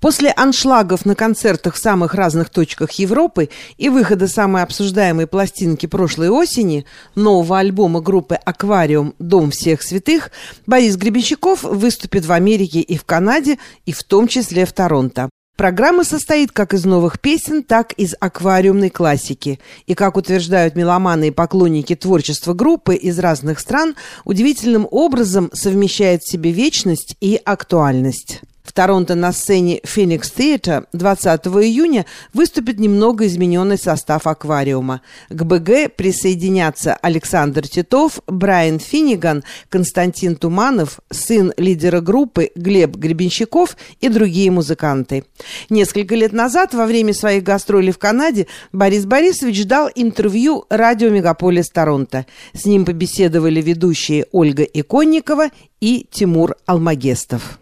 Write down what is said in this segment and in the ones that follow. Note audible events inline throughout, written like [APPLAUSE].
После аншлагов на концертах в самых разных точках Европы и выхода самой обсуждаемой пластинки прошлой осени, нового альбома группы «Аквариум. Дом всех святых», Борис Гребенщиков выступит в Америке и в Канаде, и в том числе в Торонто. Программа состоит как из новых песен, так и из аквариумной классики. И, как утверждают меломаны и поклонники творчества группы из разных стран, удивительным образом совмещает в себе вечность и актуальность. В Торонто на сцене Phoenix Theatre 20 июня выступит немного измененный состав аквариума. К БГ присоединятся Александр Титов, Брайан Финниган, Константин Туманов, сын лидера группы Глеб Гребенщиков и другие музыканты. Несколько лет назад, во время своих гастролей в Канаде, Борис Борисович дал интервью радио «Мегаполис Торонто». С ним побеседовали ведущие Ольга Иконникова и Тимур Алмагестов.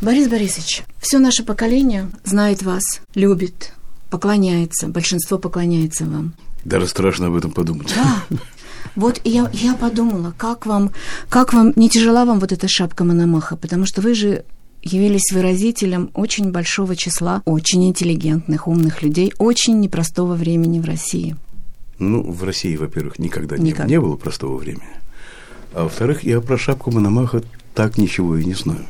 Борис Борисович, все наше поколение знает вас, любит, поклоняется, большинство поклоняется вам. Даже страшно об этом подумать. Да. Вот я, я подумала, как вам, как вам, не тяжела вам вот эта шапка Мономаха, потому что вы же явились выразителем очень большого числа очень интеллигентных, умных людей, очень непростого времени в России. Ну, в России, во-первых, никогда не, не было простого времени. А во-вторых, я про шапку Мономаха так ничего и не знаю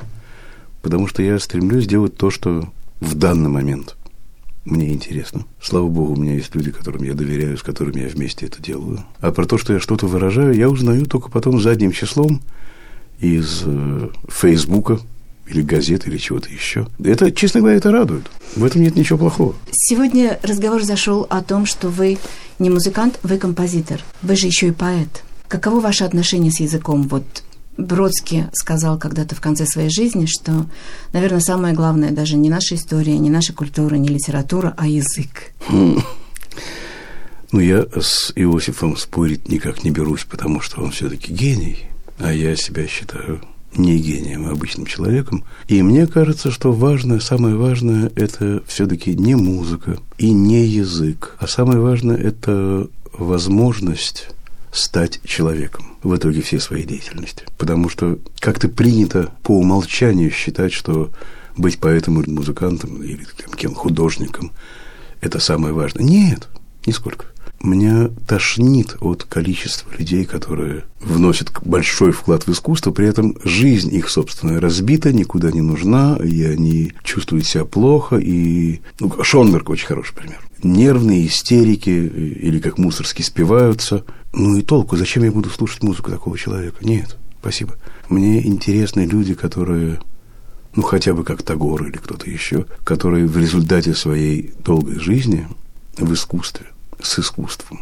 потому что я стремлюсь делать то, что в данный момент мне интересно. Слава богу, у меня есть люди, которым я доверяю, с которыми я вместе это делаю. А про то, что я что-то выражаю, я узнаю только потом задним числом из э, Фейсбука или газет, или чего-то еще. Это, честно говоря, это радует. В этом нет ничего плохого. Сегодня разговор зашел о том, что вы не музыкант, вы композитор. Вы же еще и поэт. Каково ваше отношение с языком? Вот Бродский сказал когда-то в конце своей жизни, что, наверное, самое главное даже не наша история, не наша культура, не литература, а язык. Хм. Ну, я с Иосифом спорить никак не берусь, потому что он все-таки гений, а я себя считаю не гением, а обычным человеком. И мне кажется, что важное, самое важное – это все-таки не музыка и не язык, а самое важное – это возможность стать человеком в итоге всей своей деятельности. Потому что как-то принято по умолчанию считать, что быть поэтом или музыкантом или кем художником – это самое важное. Нет, нисколько. Меня тошнит от количества людей, которые вносят большой вклад в искусство, при этом жизнь их, собственно, разбита, никуда не нужна, и они чувствуют себя плохо. И ну, Шонберг очень хороший пример. Нервные истерики или как мусорски спиваются. Ну и толку, зачем я буду слушать музыку такого человека? Нет, спасибо. Мне интересны люди, которые ну, хотя бы как Тагор или кто-то еще, которые в результате своей долгой жизни в искусстве с искусством,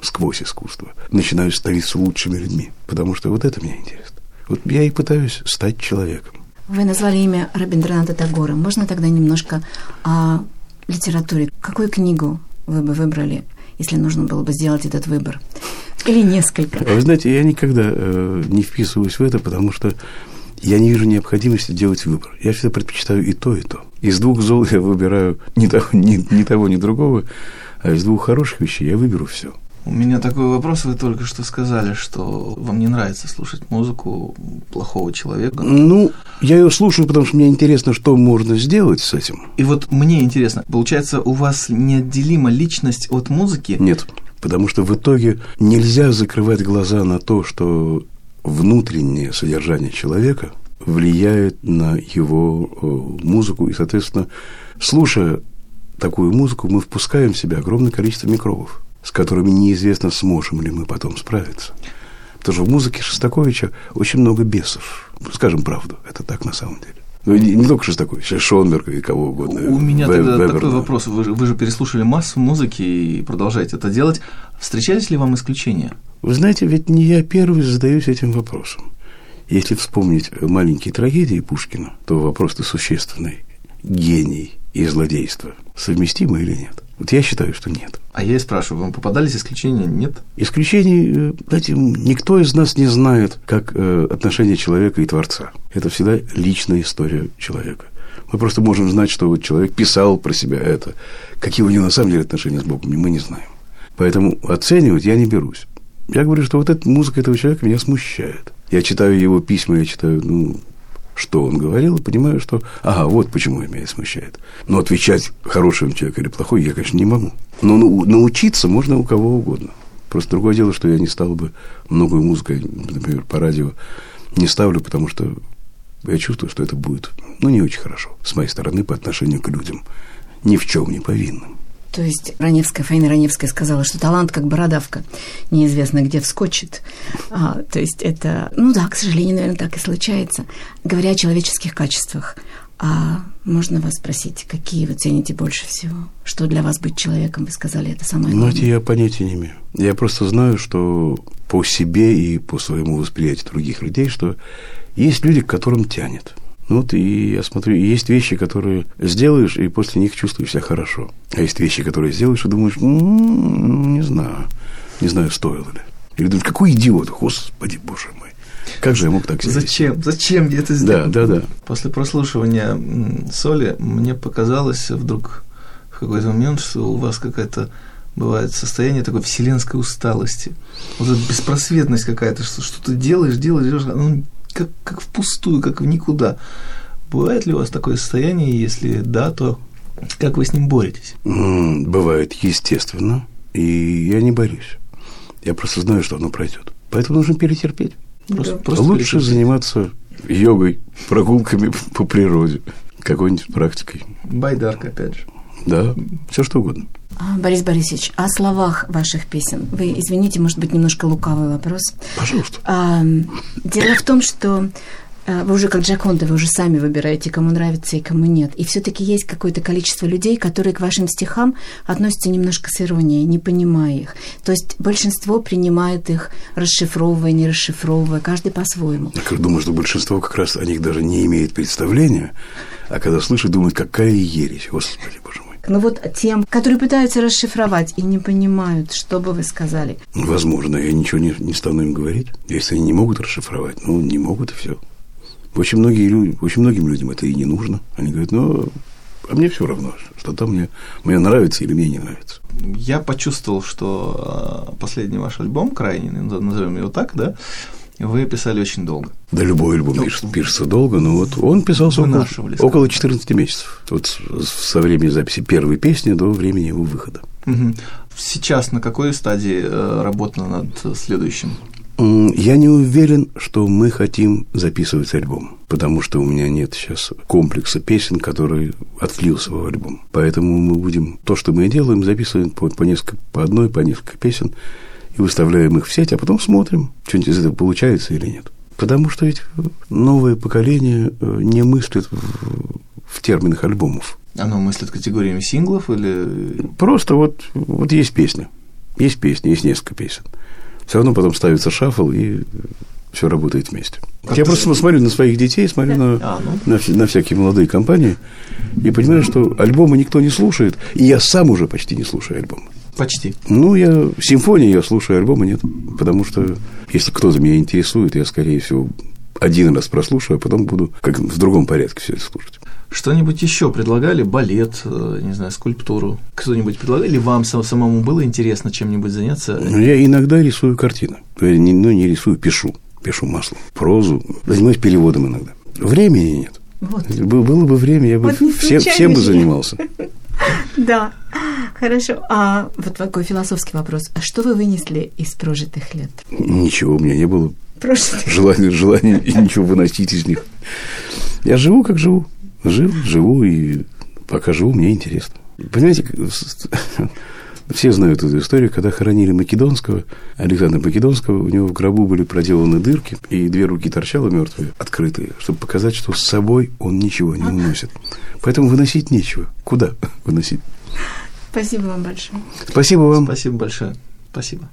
сквозь искусство, начинаю становиться лучшими людьми. Потому что вот это мне интересно. Вот я и пытаюсь стать человеком. Вы назвали имя Рабиндраната Тагора. Можно тогда немножко о литературе? Какую книгу вы бы выбрали, если нужно было бы сделать этот выбор? Или несколько? Вы знаете, я никогда э, не вписываюсь в это, потому что я не вижу необходимости делать выбор. Я всегда предпочитаю и то, и то. Из двух зол я выбираю ни [LAUGHS] того, ни, ни того, ни другого. А из двух хороших вещей я выберу все. У меня такой вопрос, вы только что сказали, что вам не нравится слушать музыку плохого человека. Ну, я ее слушаю, потому что мне интересно, что можно сделать с этим. И вот мне интересно, получается, у вас неотделима личность от музыки? Нет, потому что в итоге нельзя закрывать глаза на то, что внутреннее содержание человека влияет на его э, музыку, и, соответственно, слушая такую музыку, мы впускаем в себя огромное количество микробов, с которыми неизвестно, сможем ли мы потом справиться. Потому что в музыке Шостаковича очень много бесов. Скажем правду, это так на самом деле. Ну, не, не только Шостакович, а Шонберг и кого угодно. У меня Веб, тогда Вебер, такой вопрос. Вы же, вы же переслушали массу музыки и продолжаете это делать. Встречались ли вам исключения? Вы знаете, ведь не я первый задаюсь этим вопросом. Если вспомнить маленькие трагедии Пушкина, то вопрос-то существенный. Гений и злодейство совместимы или нет? Вот я считаю, что нет. А я и спрашиваю, вам попадались исключения? Нет? Исключений, э, знаете, никто из нас не знает, как э, отношение человека и Творца. Это всегда личная история человека. Мы просто можем знать, что вот человек писал про себя это. Какие у него на самом деле отношения с Богом, мы не знаем. Поэтому оценивать я не берусь. Я говорю, что вот эта музыка этого человека меня смущает. Я читаю его письма, я читаю, ну, что он говорил, и понимаю, что, ага, вот почему меня смущает. Но отвечать, хороший он или плохой, я, конечно, не могу. Но научиться можно у кого угодно. Просто другое дело, что я не стал бы многою музыкой, например, по радио, не ставлю, потому что я чувствую, что это будет, ну, не очень хорошо с моей стороны по отношению к людям, ни в чем не повинным. То есть Раневская, Фаина Раневская сказала, что талант как бородавка, неизвестно где вскочит. А, то есть это, ну да, к сожалению, наверное, так и случается. Говоря о человеческих качествах, а можно вас спросить, какие вы цените больше всего? Что для вас быть человеком, вы сказали, это самое главное? Знаете, я понятия не имею. Я просто знаю, что по себе и по своему восприятию других людей, что есть люди, к которым тянет. Ну вот и я смотрю, есть вещи, которые сделаешь, и после них чувствуешь себя хорошо. А есть вещи, которые сделаешь, и думаешь, ну, не знаю, не знаю, стоило ли. Или думаешь, какой идиот, господи, боже мой. Как же я мог так сделать? Зачем? Зачем я это сделал? Да, да, да. После прослушивания соли мне показалось вдруг в какой-то момент, что у вас какая-то бывает состояние такой вселенской усталости. Вот эта беспросветность какая-то, что, что ты делаешь, делаешь, делаешь, ну, как, как впустую, как в никуда. Бывает ли у вас такое состояние? Если да, то как вы с ним боретесь? Бывает, естественно. И я не борюсь. Я просто знаю, что оно пройдет. Поэтому нужно перетерпеть. Просто, да. просто Лучше перетерпеть. заниматься йогой, прогулками [LAUGHS] по природе, какой-нибудь практикой. Байдарка, опять же. Да, все что угодно. А, Борис Борисович, о словах ваших песен. Вы, извините, может быть, немножко лукавый вопрос. Пожалуйста. А, дело в том, что а, вы уже как Джаконда, вы уже сами выбираете, кому нравится и кому нет. И все-таки есть какое-то количество людей, которые к вашим стихам относятся немножко с иронией, не понимая их. То есть большинство принимает их, расшифровывая, не расшифровывая, каждый по-своему. Я думаю, что большинство как раз о них даже не имеет представления, а когда слышит, думает, какая ересь, господи, боже мой. Ну вот тем, которые пытаются расшифровать и не понимают, что бы вы сказали. Возможно, я ничего не, не стану им говорить. Если они не могут расшифровать, ну, не могут, и все. Очень, многие люди, очень многим людям это и не нужно. Они говорят, ну, а мне все равно, что там мне, мне нравится или мне не нравится. Я почувствовал, что а, последний ваш альбом, крайний, назовем его так, да, вы писали очень долго. Да, любой альбом ну, пишется, пишется долго, но вот он писался около, около 14 месяцев. Вот со времени записи первой песни до времени его выхода. Угу. Сейчас на какой стадии э, работа над следующим? Я не уверен, что мы хотим записывать альбом, потому что у меня нет сейчас комплекса песен, который отвлился в альбом. Поэтому мы будем то, что мы делаем, записываем по, по, несколько, по одной, по несколько песен и выставляем их в сеть, а потом смотрим, что-нибудь из этого получается или нет. Потому что ведь новое поколение э, не мыслит в, в терминах альбомов. Оно мыслит категориями синглов или... Просто вот, вот есть песня. Есть песня, есть несколько песен. Все равно потом ставится шаффл, и все работает вместе. Как Я просто смотрю на своих детей, смотрю на, а, ну. на, на всякие молодые компании и понимаю, что альбомы никто не слушает, и я сам уже почти не слушаю альбомы. Почти. Ну, я симфонии я слушаю, альбомы нет. Потому что если кто-то меня интересует, я, скорее всего, один раз прослушаю, а потом буду как в другом порядке все это слушать. Что-нибудь еще предлагали? Балет, э, не знаю, скульптуру? Кто-нибудь предлагали? Или вам самому было интересно чем-нибудь заняться? Ну, я иногда рисую картины. Ну, не рисую, пишу. Пишу маслом. Прозу. Занимаюсь переводом иногда. Времени нет. Вот. Было бы время, я бы вот всем, всем бы занимался. [LAUGHS] Да, хорошо. А вот такой философский вопрос. А что вы вынесли из прожитых лет? Ничего, у меня не было желания, желания ничего выносить из них. Я живу, как живу. Жил, живу, и пока живу, мне интересно. Понимаете, все знают эту историю, когда хоронили Македонского, Александра Македонского, у него в гробу были проделаны дырки, и две руки торчало мертвые, открытые, чтобы показать, что с собой он ничего не уносит. Поэтому выносить нечего. Куда выносить? Спасибо вам большое. Спасибо вам. Спасибо большое. Спасибо.